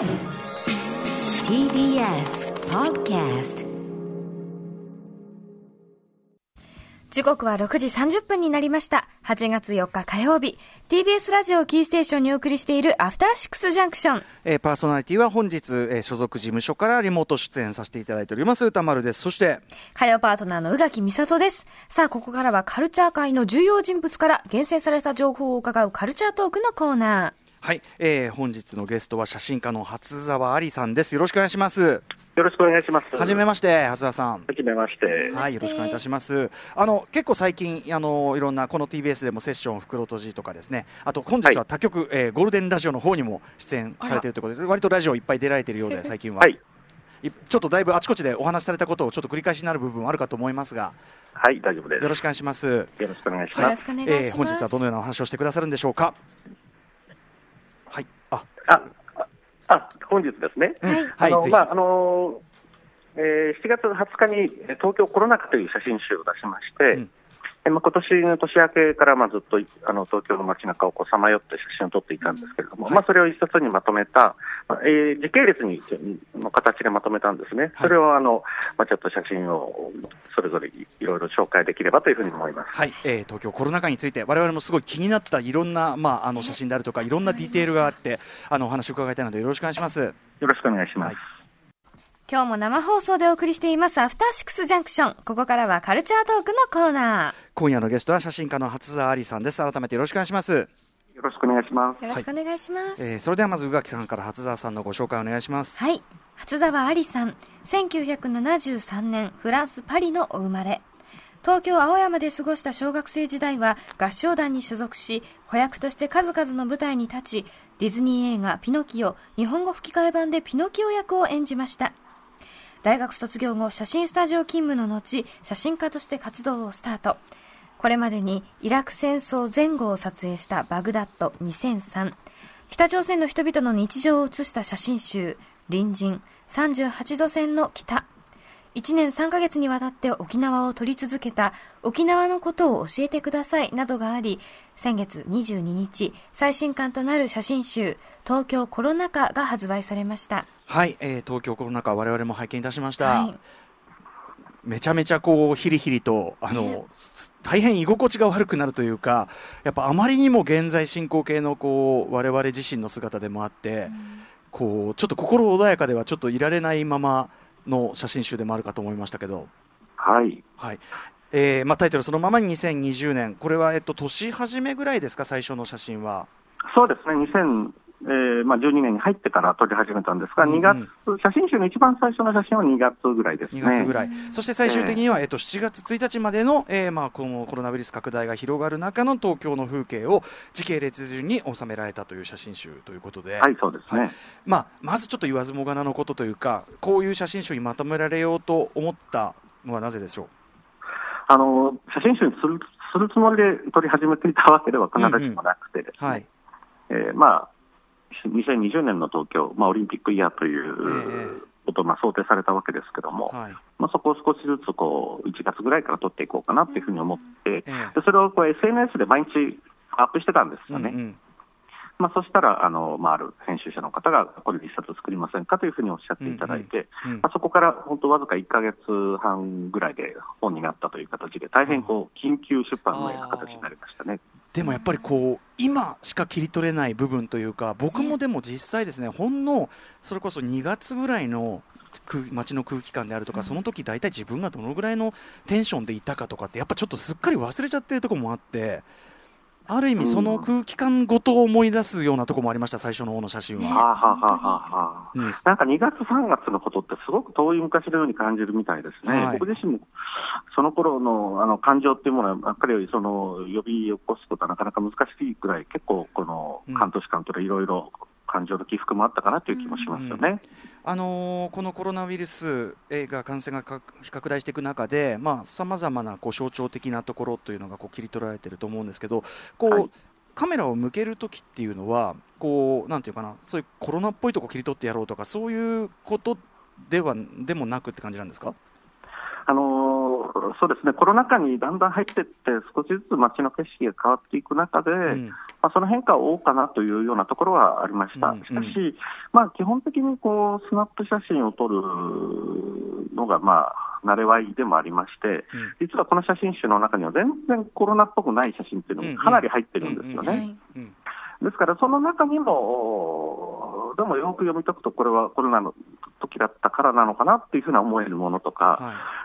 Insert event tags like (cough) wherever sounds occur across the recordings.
TBS Podcast 時刻は6時30分になりました。8月4日火曜日、TBS ラジオキーステーションにお送りしているアフターシックスジャンクション。えーパーソナリティは本日、えー所属事務所からリモート出演させていただいております歌丸ですそして火曜パートナーの宇垣美里です。さあ、ここからはカルチャー界の重要人物から厳選された情報を伺うカルチャートークのコーナはい、えー本日のゲストは写真家の初沢ありさんですよろしくお願いしますよろしくお願いします。はじめまして初沢さんはじめまして。はい、よろしくお願いいたします。あの結構最近あのいろんなこの TBS でもセッション袋とじとかですね。あと本日は他局、えーゴールデンラジオの方にも出演されているということです。割とラジオいっぱい出られているようで (laughs) 最近は。はい。いちょっとだいぶあちこちでお話しされたことをちょっと繰り返しになる部分あるかと思いますが、はい、大丈夫です。よろしくお願いします。よろしくお願いしー。よます。ろしくお願いします。えー本日はどのようなお話をしてくださるんでしょうか？はい。あ、あ、本日ですね。はい。あのまあ、あのえー7月20日にえー東京コロナ禍という写真集を出しまして、うんえまあ、今年の年明けからまあずっといあの東京の街中をこうさまよって写真を撮っていたんですけれども、はいまあ、それを一冊にまとめた、まあえー時系列にの形でまとめたんですね、それをあの、まあ、ちょっと写真をそれぞれいいろいろ紹介できればというふうに思います。はい、えー東京コロナ禍について我々もすごい気になったいろんなまああの写真であるとかいろんなディテールがあってあのお話を伺いたいのでよろしくお願いします。よろしくお願いします。はい今日も生放送でお送りしていますアフターシックスジャンクション。ここからはカルチャートークのコーナ今夜のゲストは写真家の初沢ありさんです。改めてよろしくお願いします。よろしくお願いしますー。。よろしくお願いします。えーそれではまず宇垣さんから初沢さんのご紹介お願いします。はい。初沢ありさん。1973年、フランス・パリのお生まれ。東京青山で過ごした小学生時代は合唱団に所属し、子役として数々の舞台に立ち、ディズニー映画ピノキオ、日本語吹き替え版でピノキオ役を演じました。大学卒業後、写真スタジオ勤務の後、写真家として活動をスタート。これまでにイラク戦争前後を撮影したバグダッド2003、北朝鮮の人々の日常を写した写真集、隣人38度線の北。1年3ヶ月にわたって沖縄を撮り続けた沖縄のことを教えてくださいなどがあり、先月22日、最新刊となる写真集、東京コロナ禍が発売されました。はい、えー東京コロナ禍我々も拝見いたしました。はい。めちゃめちゃこうヒリヒリとあのす大変居心地が悪くなるというか、やっぱあまりにも現在進行形のこう我々自身の姿でもあって、こうちょっと心穏やかではちょっといられないままの写真集でもあるかと思いましたけど。はい。はいえーまあ、タイトルそのままに2020年、これは、えっと、年始めぐらいですか、最初の写真は。そうですね、2000、えーまあ、12年に入ってから撮り始めたんですが、うんうん2月、写真集の一番最初の写真は2月ぐらいですね。2月ぐらい、そして最終的には、えっと、7月1日までの、えーまあ、このコロナウイルス拡大が広がる中の東京の風景を時系列順に収められたという写真集ということで、はい、そうですね。はい。まあ、まずちょっと言わずもがなのことというか、こういう写真集にまとめられようと思ったのはなぜでしょあの、写真集にするするつもりで撮り始めていたわけでは必ずしもなくてですう。ね、はい、えーまあ、2020年の東京、まあ、オリンピックイヤーといえうことをまあ想定されたわけですけども、はい。まあ、そこを少しずつこう1月ぐらいから撮っていこうかなっていうふうに思って、ええ。でそれをこう SNS で毎日アップしてたんですよね。うんうん。まあ、そしたら、あの、まあ、ある編集者の方が、これで一冊作りませんかというふうにおっしゃっていただいて、うんうんうんまあ、そこから本当わずか1ヶ月半ぐらいで本になったという形で、大変こう、緊急出版のような形になりましたね。でもやっぱりこう今しか切り取れない部分というか僕もでも実際ですねほんのそれこそ2月ぐらいの空街の空気感であるとか、その時大体自分がどのぐらいのテンションでいたかとかってやっぱちょっとすっかり忘れちゃってるところもあってある意味その空気感ごと思い出すようなところもありました最初の方の写真は。はあ、はあはあはあはあうんなんか2月、3月のことってすごく遠い昔のように感じるみたいですね。はい僕自身もその頃のあの感情っていうものは、やっぱりその呼び起こすことはなかなか難しいぐらい、結構この半年間とでいろいろ感情の起伏もあったかなという気もしますよね。あのーこのコロナウイルスえーが感染がか拡大していく中でさまざ、まなこう象徴的なところというのがこう切り取られていると思うんですけどこう、はい。カメラを向けるときっていうのはこうなんていうかなそういうコロナっぽいとこ切り取ってやろうとかそういうことではでもなくって感じなんですか？あのーそうですね、コロナ禍にだんだん入っていって、少しずつ街の景色が変わっていく中で、うん、まあ、その変化は多かなというようなところはありました。しかし、まあ、基本的にこうスナップ写真を撮るのが、まあ、慣れわいでもありまして、実はこの写真集の中には全然コロナっぽくない写真っていうのもかなり入ってるんですよね。ですから、その中にも、でもよく読み解くと、これはコロナの時だったからなのかなっていうふうな思えるものとか、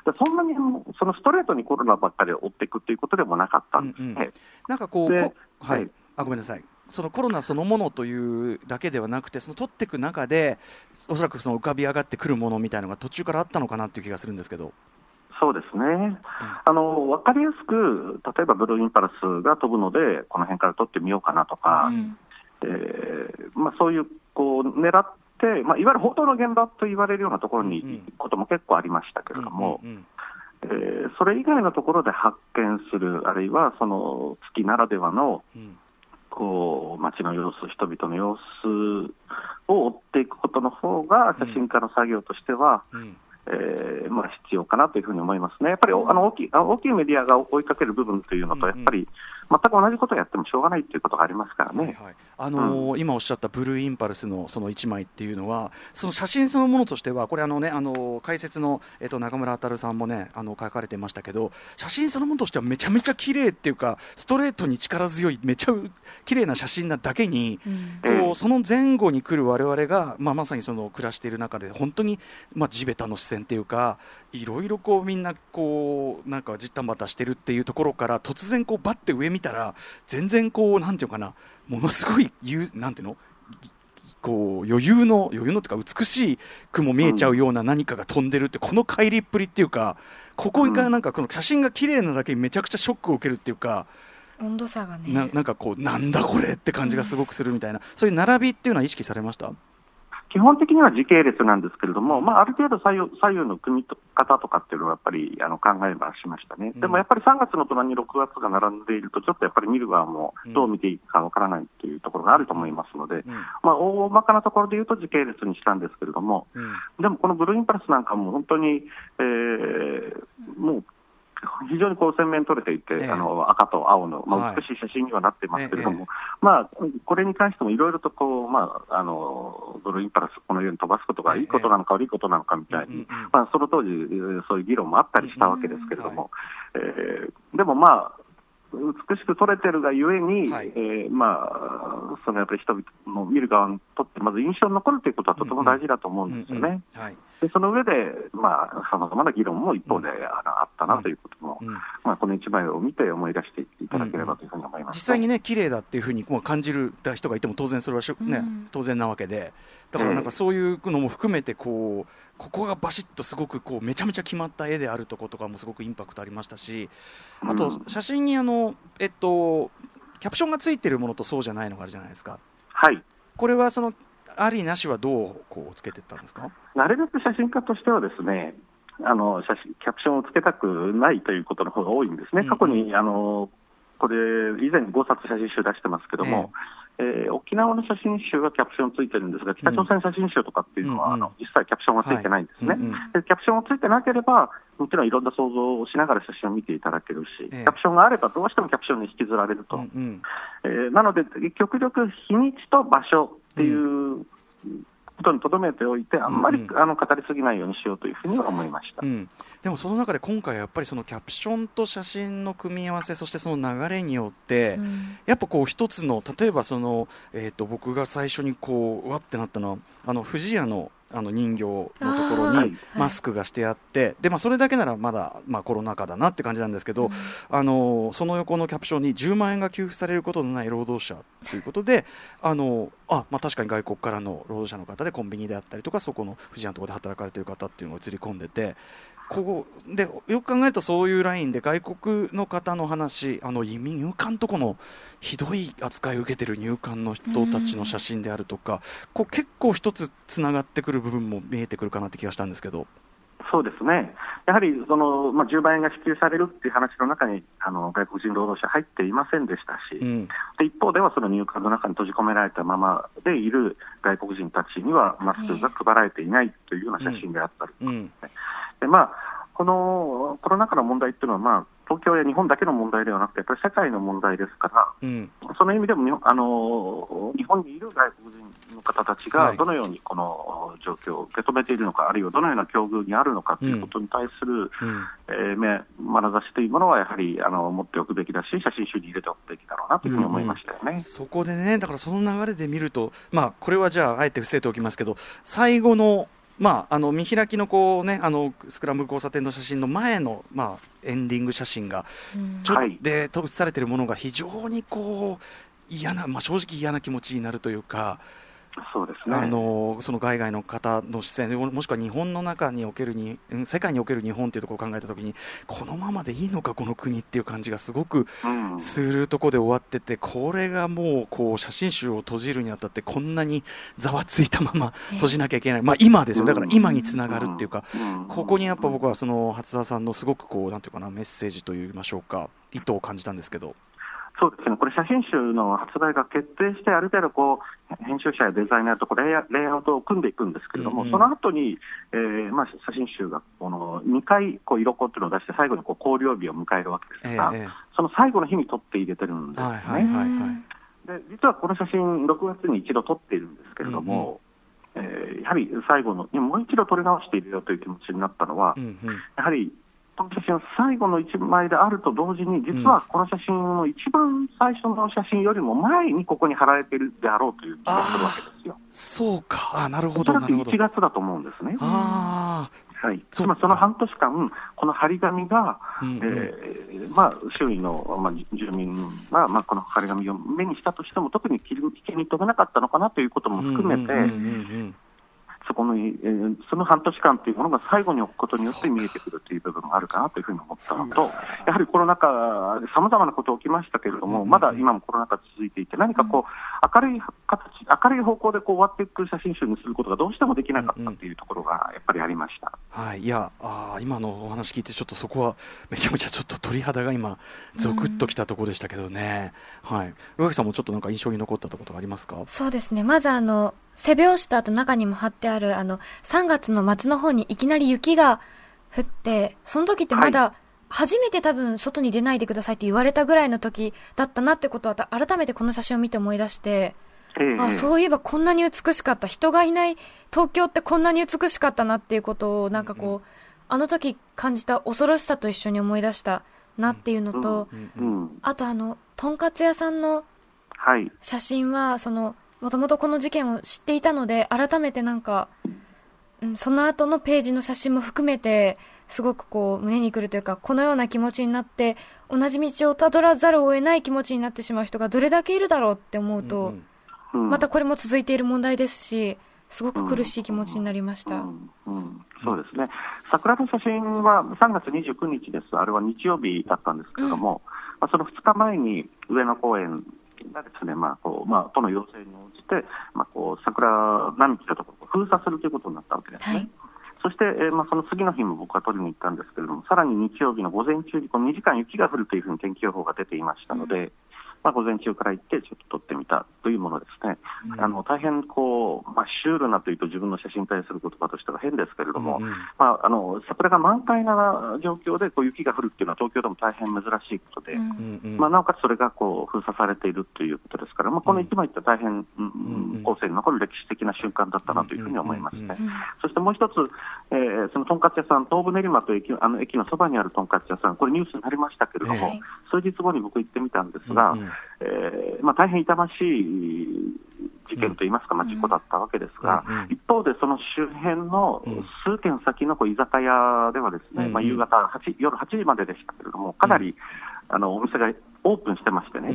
はい、そんなにそのストレートにコロナばっかりを追っていくっていうことでもなかったんで。すね。うんうん、なんかこう、はい、はい、あごめんなさい。そのコロナそのものというだけではなくて、その取っていく中で、おそらくその浮かび上がってくるものみたいなのが途中からあったのかなっていう気がするんですけど。そうですね、うん、あの分かりやすく、例えばブルーインパルスが飛ぶので、この辺から撮ってみようかなとか、うん、えー、まあ、そういうこう狙って、まあ、いわゆる報道の現場と言われるようなところに行くことも結構ありましたけれども、えそれ以外のところで発見する、あるいはその月ならではの、こう街の様子、人々の様子を追っていくことの方が、写真家の作業としては、うん。えーまあ、必要かなというふうに思いますね。やっぱりあの大きい大きいメディアが追いかける部分というのと、やっぱり全く同じことをやってもしょうがないということがありますからね。はいはい、あのーうん、今おっしゃったブルーインパルスのその1枚っていうのは、その写真そのものとしては、これあのね、あの解説の、えっと、中村渉さんもね、あの書かれてましたけど、写真そのものとしてはめちゃめちゃ綺麗っていうか、ストレートに力強い、めちゃ綺麗な写真なだけに、うん、こうその前後に来る我々が、まあ、まさにその暮らしている中で、本当に、まあ、地べたの視線っていうか、いろいろこうみんなこうなんかじったんばたしてるっていうところから突然こうバッて上見たら全然こうなんていうかなものすごいなんていうのこう余裕の余裕のっていうか美しい雲見えちゃうような何かが飛んでるって、この帰りっぷりっていうかここがなんかこの写真が綺麗なだけにめちゃくちゃショックを受けるっていうか。温度差がね。ななんかこうなんだこれって感じがすごくするみたいな、そういう並びっていうのは意識されました？基本的には時系列なんですけれども、まあ、ある程度左右左右の組み方とかっていうのはやっぱりあの考えはしましたね、でもやっぱり3月の隣に6月が並んでいると、ちょっとやっぱり見る側もどう見ていいかわからないというところがあると思いますので、うん、まあ、大まかなところで言うと時系列にしたんですけれども、うん、でもこのブルーインパルスなんかも本当に、えー、もう非常にこう鮮明に撮れていて、えあの赤と青の、まあ、美しい写真にはなってますけれども、はいまあ、これに関してもいろいろとこう、まあ、あのブルーインパルス、このように飛ばすことがいいことなのか悪いことなのかみたいに、まあ、その当時、そういう議論もあったりしたわけですけれども、はい、えー、でもまあ、美しく撮れてるがゆえに、はい、えー、まあ、そのやっぱり人々の見る側にとって、まず印象に残るということはとても大事だと思うんですよね。でその上で、まあ、さまざまな議論も一方で、あったなということも、うん、まあ、この一枚を見て思い出していただければというふうに思います、ね、実際にね、綺麗だっていうふうに感じる人がいても、当然それはしょ、ね、当然なわけで、だからなんかそういうのも含めてこう、ここがバシッとすごくこうめちゃめちゃ決まった絵であるとことかもすごくインパクトありましたしあと写真にあの、えっと、キャプションがついてるものとそうじゃないのがあるじゃないですか。はい。これはそのありなしはどうこうつけてたんですか？なるべく写真家としてはですねあの写真キャプションをつけたくないということの方が多いんですね、うんうん、過去にあのこれ、以前5冊写真集出してますけども、えー、えー、沖縄の写真集はキャプションついてるんですが、北朝鮮写真集とかっていうのは、うん、あの実際キャプションはついてないんですね、はい。うんうん、で。キャプションがついてなければ、もちろんいろんな想像をしながら写真を見ていただけるし、えー、キャプションがあればどうしてもキャプションに引きずられると。うんうん、えー、なので、極力日にちと場所っていうことにとどめておいて、あんまり、うん、あの語りすぎないようにしようというふうには思いました、うん、でもその中で今回、やっぱりそのキャプションと写真の組み合わせ、そしてその流れによって、うん、やっぱこう一つの、例えばその、えーと、僕が最初にこうわってなったのは、あの富士屋のあの人形のところにマスクがしてあって、はい、でまあ、それだけならまだ、まあ、コロナ禍だなって感じなんですけど、うん、あのその横のキャプションに10万円が給付されることのない労働者ということであのあ、まあ、確かに外国からの労働者の方でコンビニであったりとかそこの富士屋のところで働かれている方っていうのが映り込んでてここでよく考えるとそういうラインで外国の方の話あの移民入管とこのひどい扱いを受けている入管の人たちの写真であるとか、こう結構一つつながってくる部分も見えてくるかなって気がしたんですけど。そうですね、やはりその、まあ、10万円が支給されるっていう話の中にあの外国人労働者入っていませんでしたし、うん、で一方ではその入管の中に閉じ込められたままでいる外国人たちにはマスクが配られていないというような写真であったり、うんうん、でまあこのコロナ禍の問題っていうのは、まあ、東京や日本だけの問題ではなくて、やっぱり世界の問題ですから、うん、その意味でもあの日本にいる外国人の方たちがどのようにこの状況を受け止めているのか、あるいはどのような境遇にあるのかということに対する、うん、えー、目、眼差しというものはやはりあの持っておくべきだし、写真集に入れておくべきだろうなというふうに思いましたよね、うんうん、そこでね、だからその流れで見ると、まあ、これはじゃあ、あえて伏せておきますけど、最後のまあ、あの見開きのこう、ね、あのスクランブル交差点の写真の前の、まあ、エンディング写真が、ちょっとで写されているものが非常にこう嫌な、まあ、正直嫌な気持ちになるというか。そうですね、あのその海外の方の視線もしくは日本の中におけるに世界における日本というところを考えたときにこのままでいいのか、この国っていう感じがすごくするところで終わってて、これがもうこう写真集を閉じるにあたってこんなにざわついたまま閉じなきゃいけない、まあ、今ですよ。だから今につながるっていうか、ここにやっぱ僕はその初田さんのすごくこうなんていうかなメッセージといいましょうか意図を感じたんですけど。そうですね、これ、写真集の発売が決定して、ある程度こう、編集者やデザイナーとこうレイレイアウトを組んでいくんですけれども、うんうん、その後に、えーまあ、写真集がこの2回こう色粉っていうのを出して、最後にこう考慮日を迎えるわけですが、えー、その最後の日に撮って入れてるんですね。はいはいはいはい、で実はこの写真、6月に一度撮っているんですけれども、うんうん、えー、やはり最後の、もう一度撮り直しているよという気持ちになったのは、うんうん、やはりこの写真は最後の一枚であると同時に、実はこの写真の一番最初の写真よりも前にここに貼られているであろうという気がするわけですよ。そうか、あなるほど。おそらく1月だと思うんですね。あはい、つまりその半年間、この張り紙が、えー、まあ、周囲の、まあ、住民が、まあ、この張り紙を目にしたとしても、特に気に留めなかったのかなということも含めて、そこの、えー、その半年間というものが最後に置くことによって見えてくるという部分があるかなというふうに思ったのと、やはりコロナ禍さまざまなこと起きましたけれども、まだ今もコロナ禍続いていて、何かこう、明るい形、明るい方向でこう終わっていく写真集にすることがどうしてもできなかったというところがやっぱりありました。はい、いやあ、今のお話聞いて、ちょっとそこはめちゃめちゃちょっと鳥肌が今、ゾクッときたところでしたけどね、はい、宇垣さんもちょっとなんか印象に残ったことがありますか？そうですね、まずあの背拍子とあと中にも貼ってある、あの、3月の末の方にいきなり雪が降って、その時ってまだ、初めて多分外に出ないでくださいって言われたぐらいの時だったなってことは、改めてこの写真を見て思い出して、あそういえばこんなに美しかった、人がいない東京ってこんなに美しかったなっていうことを、なんかこう、あの時感じた恐ろしさと一緒に思い出したなっていうのと、あとあの、とんかつ屋さんの写真は、その、もともとこの事件を知っていたので、改めてなんか、うん、その後のページの写真も含めて、すごくこう、胸にくるというか、このような気持ちになって、同じ道をたどらざるを得ない気持ちになってしまう人がどれだけいるだろうって思うと、うん、またこれも続いている問題ですし、すごく苦しい気持ちになりました。うんうん、そうですね。桜の写真は3月29日です。あれは日曜日だったんですけれども、まあ、その2日前に上野公園がですね、まあこうまあ、都の要請に応じて、まあ、こう桜並木のところを封鎖するということになったわけですね。はいそして、えーまあ、その次の日も僕は取りに行ったんですけれども、さらに日曜日の午前中にこの2時間雪が降るというふうに天気予報が出ていましたので、うんまあ、午前中から行って、ちょっと撮ってみたというものですね、うん、あの大変こう、まあ、シュールなというと、自分の写真に対する言葉としては変ですけれども、うん、まあ、あの桜が満開な状況でこう雪が降るっていうのは、東京でも大変珍しいことで、うん、まあ、なおかつそれがこう封鎖されているということですから、まあ、この1枚って大変、後世に残る歴史的な瞬間だったなというふうに思いますね。そしてもう一つ、えー、そのとんかつ屋さん、東武練馬という駅あの駅のそばにあるとんかつ屋さん、これニュースになりましたけれども、はい、数日後に僕行ってみたんですが、えーまあ、大変痛ましい事件といいますか、まあ、事故だったわけですが、一方でその周辺の数軒先のこう居酒屋では、ですね、まあ、夕方8、夜8時まででしたけれども、かなり、あのお店がオープンしてましてね、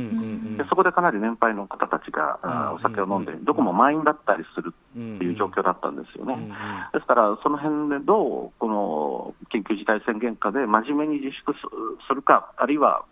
でそこでかなり年配の方たちが、お酒を飲んで、どこも満員だったりするっていう状況だったんですよね。ですから、その辺でどう、この緊急事態宣言下で真面目に自粛するか、あるいは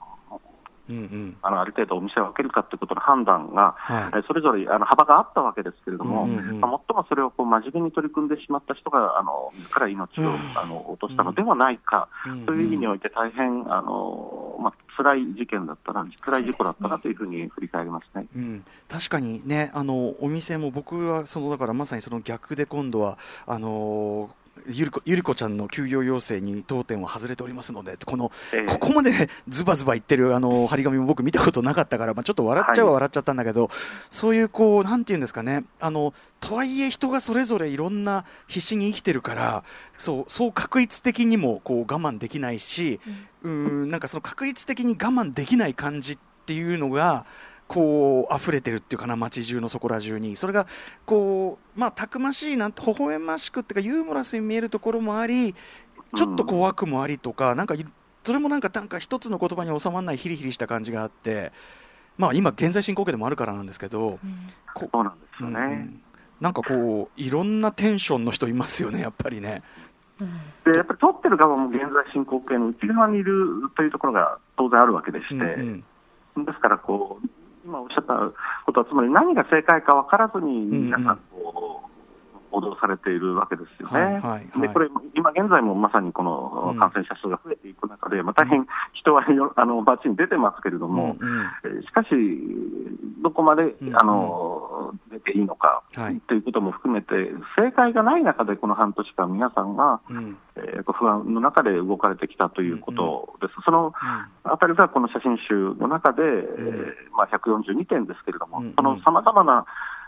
うんうん、あのある程度お店を開けるかということの判断が、はい、それぞれあの幅があったわけですけれども、うんうん、まあ、最もそれをこう真面目に取り組んでしまった人が、あの自ら命を、うん、あの落としたのではないか、うん、という意味において、大変、あのまあ辛い事件だったな、辛い事故だったなというふうに振り返りますね、うん、確かにね、あのお店も僕はそのだからまさにその逆で今度はあのゆりこゆりこちゃんの休業要請に当店は外れておりますので、この、ええ。ここまでズバズバ言ってるあの張り紙も僕見たことなかったから、まあ、ちょっと笑っちゃうは笑っちゃったんだけど、そういうこう、なんていうんですかね、あの、とはいえ人がそれぞれいろんな必死に生きてるから、そう、そう確一的にもこう我慢できないし、うーん、なんかその確一的に我慢できない感じっていうのが、こう溢れてるっていうかな街中のそこら中に。それがこうまあたくましいな微笑ましくっていうかユーモラスに見えるところもありちょっと怖くもありとか、なんかいそれもなんかなんか一つの言葉に収まらないヒリヒリした感じがあってまあ今現在進行形でもあるからなんですけど、こそうなんですよね。うん。なんかこういろんなテンションの人いますよねやっぱりね。で、やっぱり取ってる側も現在進行形の内側にいるというところが当然あるわけでして、うんうん。ですからこう、今おっしゃったことは、つまり何が正解か分からずに、皆さんこう、報道されているわけですよね。はいはいはい。でこれ、今現在もまさにこのうん。感染者数が増えていく中で、まあ、大変人はよ (laughs) あの街に出てますけれども、うんうん。えーしかし、どこまで、うんあの出ていいのか、はい。ということも含めて、正解がない中で、この半年間、皆さんが、うん。えー不安の中で動かれてきたということです。そのあたりがこの写真集の中で、えーまあ、142点ですけれども、うんうん。そのさまざまな、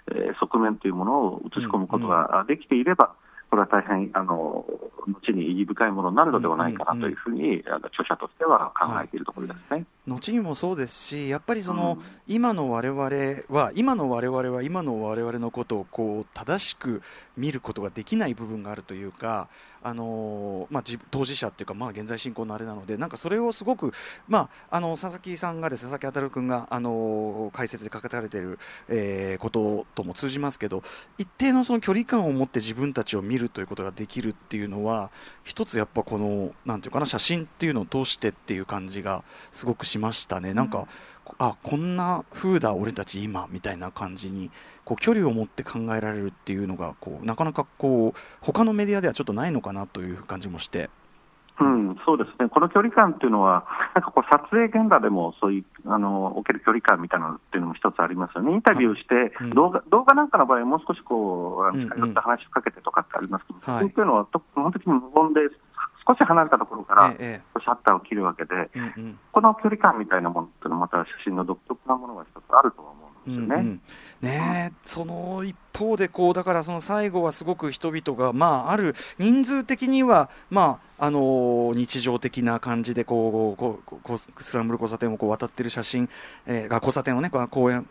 えー側面というものを映し込むことができていれば、これは大変あの後に意義深いものになるのではないかなというふうに、あの著者としては考えているところですね。後にもそうですし、やっぱりその、うん。今の我々は、今の我々は今の我々のことをこう正しく見ることができない部分があるというか、あのまあ、当事者っていうか、まあ、現在進行のあれなので、なんかそれをすごく、まあ、あの佐々木さんがですね、佐々木あ君が、あの解説で書かれている、えーこととも通じますけど、一定のその距離感を持って自分たちを見るということができるっていうのは、一つやっぱこの、なんていうかな、写真っていうのを通してっていう感じがすごくしましたね。なんか、あこんな風だ俺たち今みたいな感じにこう距離を持って考えられるっていうのがこうなかなかこう他のメディアではちょっとないのかなという感じもして。うん、そうですね、この距離感っていうのは、なんかこう撮影現場でもそういうあの置ける距離感みたいなのっていうのも一つありますよね、インタビューして、うん。動画動画なんかの場合はもう少しこう、あうんうん。の近寄って話しかけてとかってありますけど、はい。写真っていうのは、と本当に無言で、少し離れたところからえシャッターを切るわけで、えうんうん。この距離感みたいなものっていうのは、また写真の独特なものが一つあるとは思うんですよね。うんうん。ねえその一方でこうだからその最後はすごく人々が、まあ、ある人数的には、まあ、あの日常的な感じでこうこうこうスクランブル交差点をこう渡ってる写真、えー、が交差点をねこう公園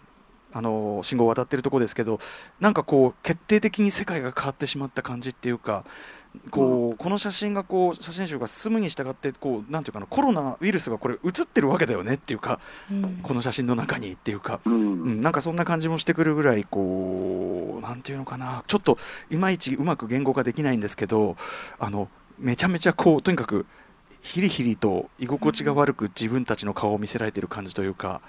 あの信号を渡ってるところですけどなんかこう決定的に世界が変わってしまった感じっていうかこうこの写真がこう写真集が進むに従ってこうなんていうかなコロナウイルスがこれ映ってるわけだよねっていうかこの写真の中にっていうか。うんうん、なんかそんな感じもしてくるぐらい、こう、なんていうのかな、ちょっといまいちうまく言語化できないんですけど、あのめちゃめちゃこう、とにかく、ヒリヒリと居心地が悪く自分たちの顔を見せられている感じというか、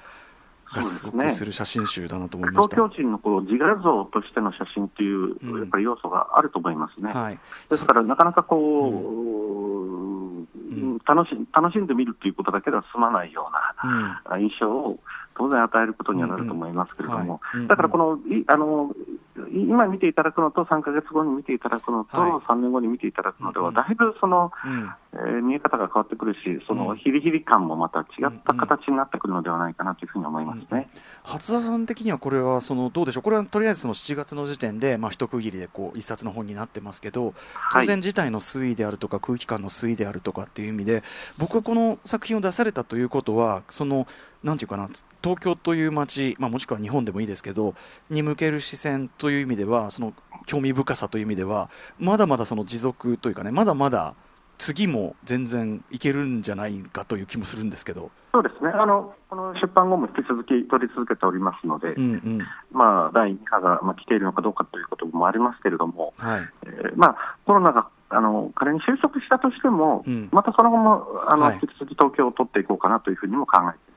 がすごくする写真集だなと思いました。東京人のこう自画像としての写真っていう、うんやっぱり要素があると思いますね。はい、ですから、なかなかこう、ん。楽し楽しんでみるということだけでは済まないよううん。な印象を当然与えることにはなると思いますけれども、だからこのいあのい今見ていただくのと、3か月後に見ていただくのと、はい。3年後に見ていただくのでは、うんだいぶその、うん。えー見え方が変わってくるし、そのうん。ヒリヒリ感もまた違った形になってくるのではないかなというふうに思いますね。初田さん的にはこれはそのどうでしょう、これはとりあえずその7月の時点で、まあ、一区切りでこう一冊の本になってますけど、当然、事態の推移であるとか、空気感の推移であるとかっていう意味で、僕はこの作品を出されたということは、そのなんていうかな、東京という街、まあ、もしくは日本でもいいですけど、に向ける視線という意味では、その興味深さという意味では、まだまだその持続というかね、まだまだ次も全然いけるんじゃないかという気もするんですけど。そうですねあのこの出版後も引き続き取り続けておりますので、うんうんまあ、第2波が、まあ、来ているのかどうかということもありますけれども、はいえーまあ、コロナがあの仮に収束したとしても、うんまたその後もあの、はい引き続き東京を取っていこうかなというふうにも考えています。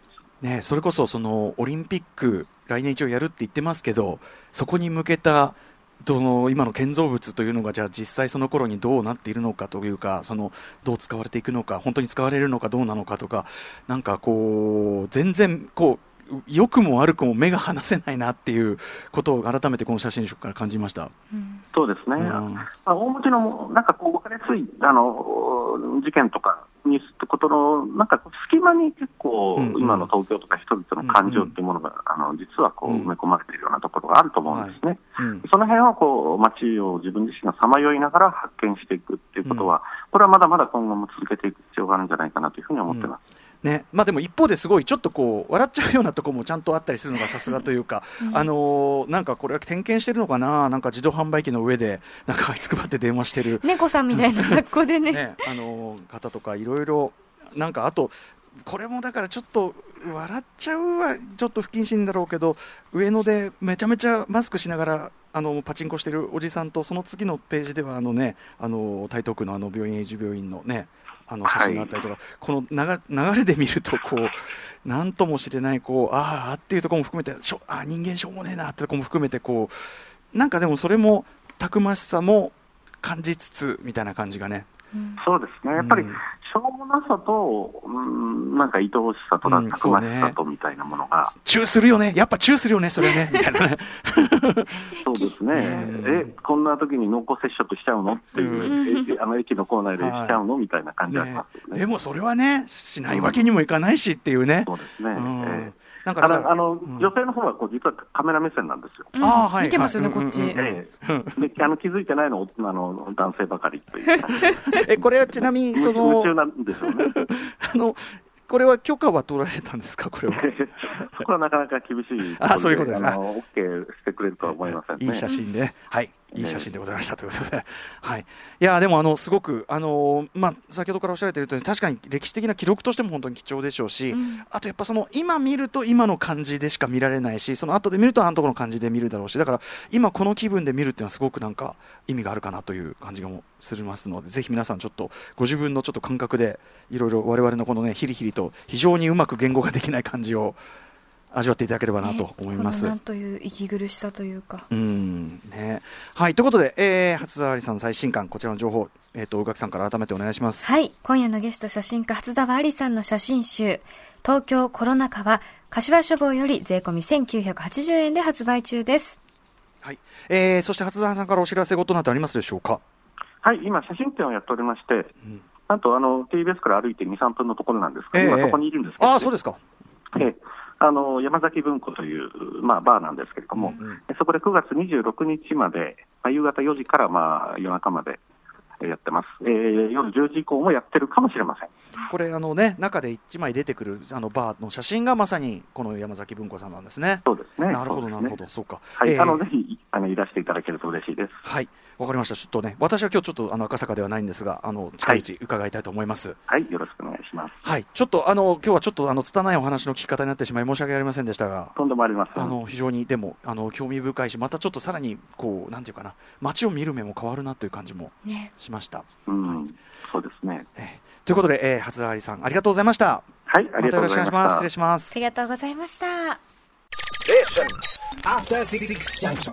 ね、それこそそのオリンピック、来年一応やるって言ってますけど、そこに向けたどの今の建造物というのが、じゃあ実際その頃にどうなっているのかというか、そのどう使われていくのか、本当に使われるのかどうなのかとか、なんかこう、全然こう、良くも悪くも目が離せないなっていうことを改めてこの写真集から感じました。そうですね、うん。あ大文字のなんかこう分かりやすいあの事件とかニュースってことの、なんか隙間に結構、今の東京とか人々の感情っていうものが、あの実はこううん。埋め込まれているようなところがあると思うんですね。うん。その辺をこう街を自分自身がさまよいながら発見していくっていうことは、これはまだまだ今後も続けていく必要があるんじゃないかなというふうに思ってます。ね。まあ、でも一方ですごいちょっとこう笑っちゃうようなところもちゃんとあったりするのがさすがというか、あのーなんかこれは点検してるのかな、なんか自動販売機の上で、なんかあいつくばって電話してる、猫さんみたいな格好でね。ね。あのー方とか、いろいろ、なんかあと、これもだからちょっと笑っちゃうはちょっと不謹慎だろうけど、上野でめちゃめちゃマスクしながら、あのパチンコしてるおじさんと、その次のページでは、あのね、あの台東区のあの病院、永住病院のね、あの写真があったりとか、この流流れで見ると、こう、なんともしれない、こう、ああっていうところも含めて、しょあー人間しょうもねえなってところも含めて、こう、なんかでもそれも、たくましさも感じつつ、みたいな感じがね。そうですね、やっぱり、うんしょうもなさと、うん、なんか愛おしさとか、うんたくましさとみたいなものが、チューするよね、やっぱチューするよね、それね、(laughs) みたいなね。(laughs) そうですね、え、こんな時に濃厚接触しちゃうのっていう、えあの駅の構内でしちゃうの？みたいな感じがしねますよね。でもそれはね、しないわけにもいかないしっていうね。そうですね。うん。ええなんかただからだあの、ん女性の方はこう実はカメラ目線なんですよ。うんあーはい見てますよね、はいこっち。うんうんうんええであの気づいてないのあの男性ばかりという (laughs) え、これはちなみに、その、夢中なんですよね。(laughs) あの、これは許可は取られたんですか、これは？(laughs) そこはなかなか厳しいあそういうことですあの OK してくれるとは思いませんね。いい写真で、はい、いい写真でございましたということで、(laughs) はい、いやでもあのすごく、あのまあ、先ほどからおっしゃられていると確かに歴史的な記録としても本当に貴重でしょうし、うん。あとやっぱその今見ると今の感じでしか見られないし、その後で見るとあのところの感じで見るだろうし、だから今この気分で見るっていうのはすごくなんか意味があるかなという感じがもするますので、ぜひ皆さんちょっとご自分のちょっと感覚でいろいろ我々のこのねヒリヒリと非常にうまく言語ができない感じを味わっていただければなと思います。ねこのなんという息苦しさというか。うんね、はいということで、えー、初沢里さんの最新刊こちらの情報、えー、と宇垣さんから改めてお願いします。はい。今夜のゲスト、写真家、初沢ありさんの写真集、東京コロナ禍は、柏書房より税込み1980円で発売中です。はいえー、そして初沢さんからお知らせ事などありますでしょうか？はい、今、写真展をやっておりまして、うんなんとあの TBS から歩いて2、3分のところなんですけど、ええ今そこにいるんですけど、ああそうですか。ええあの山崎文庫という、まあ、バーなんですけれども、うんうんそこで9月26日まで、まあ、夕方4時から、まあ、夜中までえーやってます、えー夜10時以降もやってるかもしれません。これあのね中で一枚出てくるあのバーの写真がまさにこの山崎文庫さんなんですね。そうですね。なるほどなるほどそうか。はい、えーあのぜひあのいらしていただけると嬉しいです。はいわかりましたちょっとね私は今日ちょっとあの赤坂ではないんですがあの近いうち伺いたいと思います。はい、よろしくお願いします。はいちょっとあの今日はちょっとあの拙いお話の聞き方になってしまい申し訳ありませんでしたが。とんでもありません。あの非常にでもあの興味深いし、またちょっとさらにこうなんていうかな、街を見る目も変わるなという感じもね。しました。うん、そうですね。えーということで、えー、初沢里さんありがとうございました。はい、ありまたよろしくお願いします。がとうございました失礼。しますあり。がとうございました。After Six Junction.